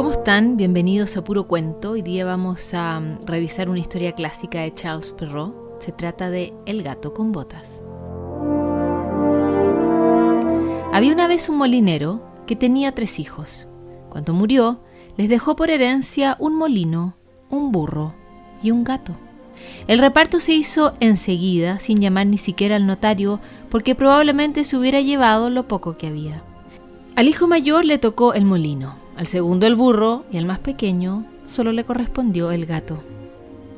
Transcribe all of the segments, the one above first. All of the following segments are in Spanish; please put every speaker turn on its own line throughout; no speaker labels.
¿Cómo están? Bienvenidos a Puro Cuento. Hoy día vamos a mm, revisar una historia clásica de Charles Perrault. Se trata de El gato con botas. Había una vez un molinero que tenía tres hijos. Cuando murió, les dejó por herencia un molino, un burro y un gato. El reparto se hizo enseguida, sin llamar ni siquiera al notario, porque probablemente se hubiera llevado lo poco que había. Al hijo mayor le tocó el molino, al segundo el burro y al más pequeño solo le correspondió el gato.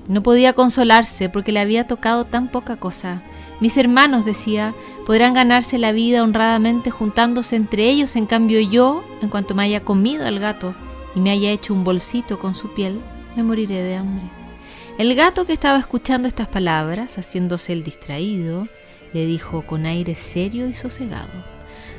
No podía consolarse porque le había tocado tan poca cosa. Mis hermanos, decía, podrán ganarse la vida honradamente juntándose entre ellos, en cambio yo, en cuanto me haya comido al gato y me haya hecho un bolsito con su piel, me moriré de hambre. El gato que estaba escuchando estas palabras, haciéndose el distraído, le dijo con aire serio y sosegado,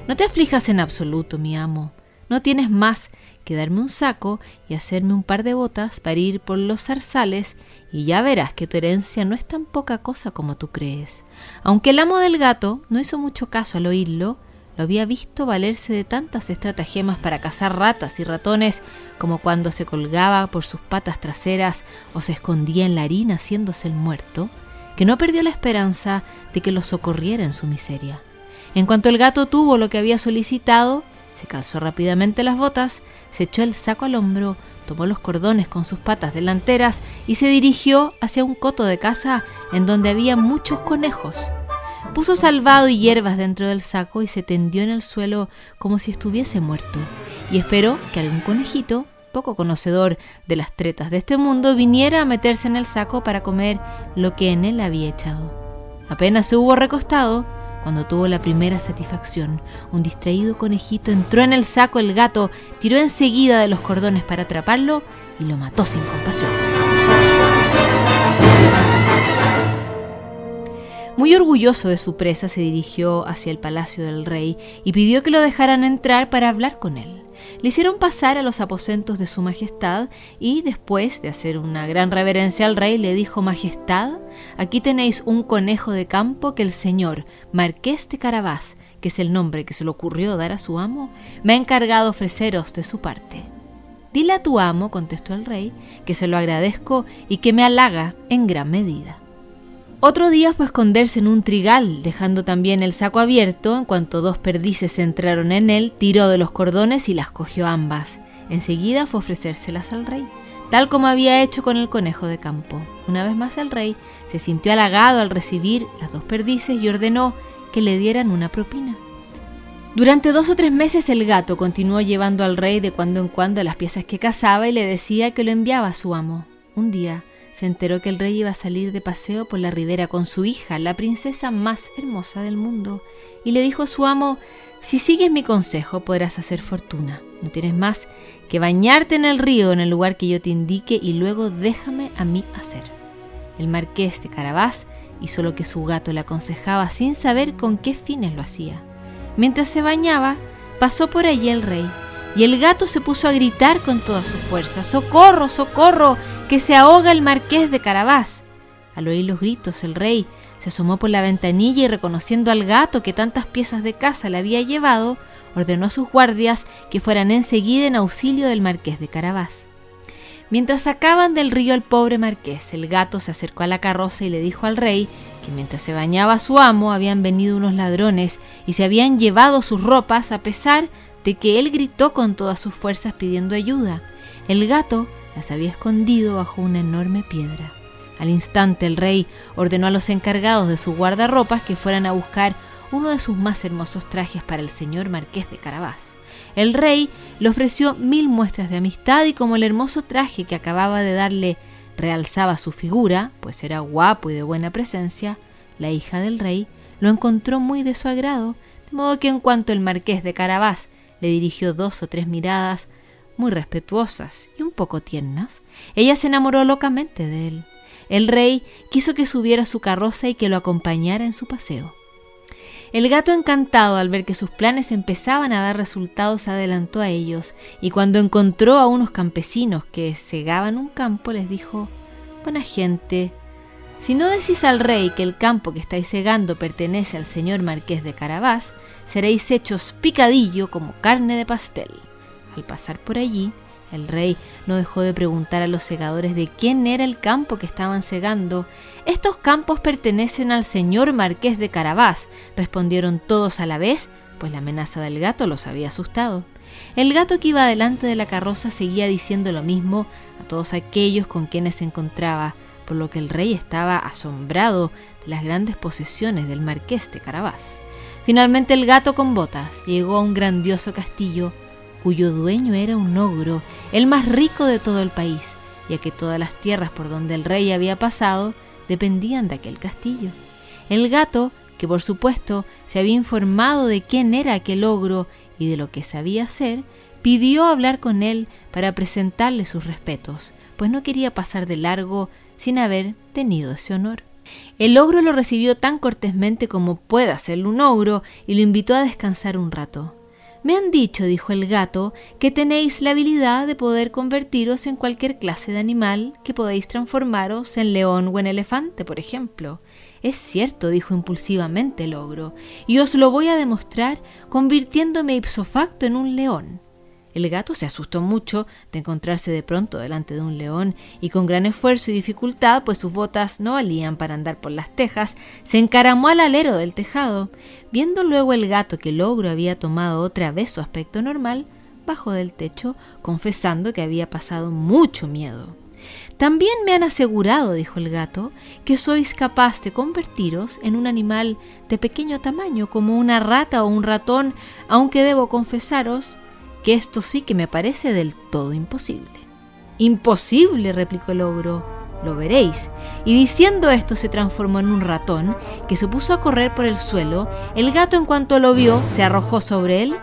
No te aflijas en absoluto, mi amo. No tienes más que darme un saco y hacerme un par de botas para ir por los zarzales y ya verás que tu herencia no es tan poca cosa como tú crees. Aunque el amo del gato no hizo mucho caso al oírlo, lo había visto valerse de tantas estratagemas para cazar ratas y ratones como cuando se colgaba por sus patas traseras o se escondía en la harina haciéndose el muerto, que no perdió la esperanza de que lo socorriera en su miseria. En cuanto el gato tuvo lo que había solicitado, se calzó rápidamente las botas, se echó el saco al hombro, tomó los cordones con sus patas delanteras y se dirigió hacia un coto de casa en donde había muchos conejos. Puso salvado y hierbas dentro del saco y se tendió en el suelo como si estuviese muerto, y esperó que algún conejito, poco conocedor de las tretas de este mundo, viniera a meterse en el saco para comer lo que en él había echado. Apenas se hubo recostado, cuando tuvo la primera satisfacción, un distraído conejito entró en el saco el gato, tiró enseguida de los cordones para atraparlo y lo mató sin compasión. Muy orgulloso de su presa, se dirigió hacia el palacio del rey y pidió que lo dejaran entrar para hablar con él. Le hicieron pasar a los aposentos de su majestad y después de hacer una gran reverencia al rey le dijo Majestad, aquí tenéis un conejo de campo que el señor Marqués de Carabás, que es el nombre que se le ocurrió dar a su amo, me ha encargado ofreceros de su parte. Dile a tu amo, contestó el rey, que se lo agradezco y que me halaga en gran medida. Otro día fue esconderse en un trigal, dejando también el saco abierto. En cuanto dos perdices entraron en él, tiró de los cordones y las cogió ambas. Enseguida fue ofrecérselas al rey, tal como había hecho con el conejo de campo. Una vez más el rey se sintió halagado al recibir las dos perdices y ordenó que le dieran una propina. Durante dos o tres meses el gato continuó llevando al rey de cuando en cuando las piezas que cazaba y le decía que lo enviaba a su amo. Un día, se enteró que el rey iba a salir de paseo por la ribera con su hija, la princesa más hermosa del mundo, y le dijo a su amo, si sigues mi consejo podrás hacer fortuna. No tienes más que bañarte en el río en el lugar que yo te indique y luego déjame a mí hacer. El marqués de Carabás hizo lo que su gato le aconsejaba sin saber con qué fines lo hacía. Mientras se bañaba, pasó por allí el rey, y el gato se puso a gritar con toda su fuerza, ¡Socorro, socorro! Que se ahoga el marqués de Carabás. Al oír los gritos, el rey se asomó por la ventanilla y reconociendo al gato que tantas piezas de casa le había llevado, ordenó a sus guardias que fueran enseguida en auxilio del marqués de Carabás. Mientras sacaban del río al pobre marqués, el gato se acercó a la carroza y le dijo al rey que mientras se bañaba su amo habían venido unos ladrones y se habían llevado sus ropas a pesar de que él gritó con todas sus fuerzas pidiendo ayuda. El gato las había escondido bajo una enorme piedra. Al instante el rey ordenó a los encargados de su guardarropas que fueran a buscar uno de sus más hermosos trajes para el señor marqués de Carabás. El rey le ofreció mil muestras de amistad y como el hermoso traje que acababa de darle realzaba su figura, pues era guapo y de buena presencia, la hija del rey lo encontró muy de su agrado, de modo que en cuanto el marqués de Carabás le dirigió dos o tres miradas muy respetuosas y un poco tiernas, ella se enamoró locamente de él. El rey quiso que subiera a su carroza y que lo acompañara en su paseo. El gato encantado al ver que sus planes empezaban a dar resultados adelantó a ellos y cuando encontró a unos campesinos que segaban un campo les dijo, Buena gente, si no decís al rey que el campo que estáis segando pertenece al señor marqués de Carabás, seréis hechos picadillo como carne de pastel. Al pasar por allí, El rey no dejó de preguntar a los segadores de quién era el campo que estaban segando. Estos campos pertenecen al señor marqués de Carabás, respondieron todos a la vez, pues la amenaza del gato los había asustado. El gato que iba delante de la carroza seguía diciendo lo mismo a todos aquellos con quienes se encontraba, por lo que el rey estaba asombrado de las grandes posesiones del marqués de Carabás. Finalmente el gato con botas llegó a un grandioso castillo cuyo dueño era un ogro, el más rico de todo el país, ya que todas las tierras por donde el rey había pasado dependían de aquel castillo. El gato, que por supuesto se había informado de quién era aquel ogro y de lo que sabía hacer, pidió hablar con él para presentarle sus respetos, pues no quería pasar de largo sin haber tenido ese honor. El ogro lo recibió tan cortésmente como puede hacerlo un ogro y lo invitó a descansar un rato. Me han dicho, dijo el gato, que tenéis la habilidad de poder convertiros en cualquier clase de animal, que podéis transformaros en león o en elefante, por ejemplo. Es cierto, dijo impulsivamente el ogro, y os lo voy a demostrar convirtiéndome ipso facto en un león. El gato se asustó mucho de encontrarse de pronto delante de un león y con gran esfuerzo y dificultad, pues sus botas no valían para andar por las tejas, se encaramó al alero del tejado. Viendo luego el gato que el ogro había tomado otra vez su aspecto normal, bajó del techo, confesando que había pasado mucho miedo. También me han asegurado, dijo el gato, que sois capaz de convertiros en un animal de pequeño tamaño, como una rata o un ratón, aunque debo confesaros que esto sí que me parece del todo imposible. Imposible, replicó el ogro, lo veréis. Y diciendo esto se transformó en un ratón que se puso a correr por el suelo. El gato en cuanto lo vio se arrojó sobre él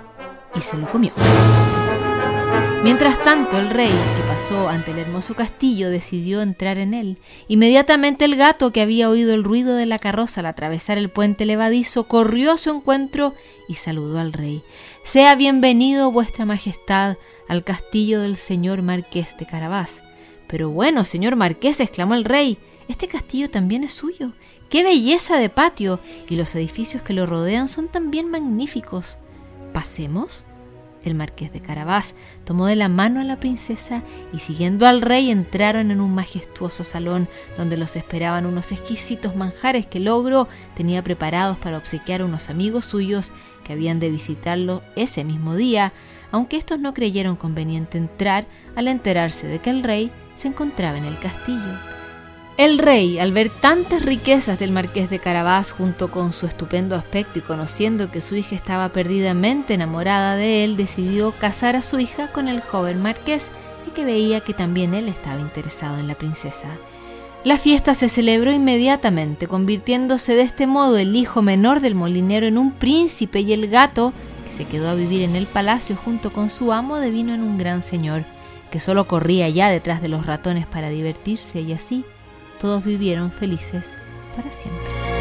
y se lo comió. Mientras tanto, el rey, que pasó ante el hermoso castillo, decidió entrar en él. Inmediatamente el gato, que había oído el ruido de la carroza al atravesar el puente levadizo, corrió a su encuentro y saludó al rey. Sea bienvenido, vuestra majestad, al castillo del señor marqués de Carabás. Pero bueno, señor marqués, exclamó el rey, este castillo también es suyo. ¡Qué belleza de patio! Y los edificios que lo rodean son también magníficos. ¿Pasemos? El marqués de Carabás tomó de la mano a la princesa y siguiendo al rey entraron en un majestuoso salón donde los esperaban unos exquisitos manjares que Logro tenía preparados para obsequiar a unos amigos suyos que habían de visitarlo ese mismo día, aunque estos no creyeron conveniente entrar al enterarse de que el rey se encontraba en el castillo. El rey, al ver tantas riquezas del marqués de Carabás junto con su estupendo aspecto y conociendo que su hija estaba perdidamente enamorada de él, decidió casar a su hija con el joven marqués y que veía que también él estaba interesado en la princesa. La fiesta se celebró inmediatamente, convirtiéndose de este modo el hijo menor del molinero en un príncipe y el gato, que se quedó a vivir en el palacio junto con su amo, devino en un gran señor, que solo corría ya detrás de los ratones para divertirse y así todos vivieron felices para siempre.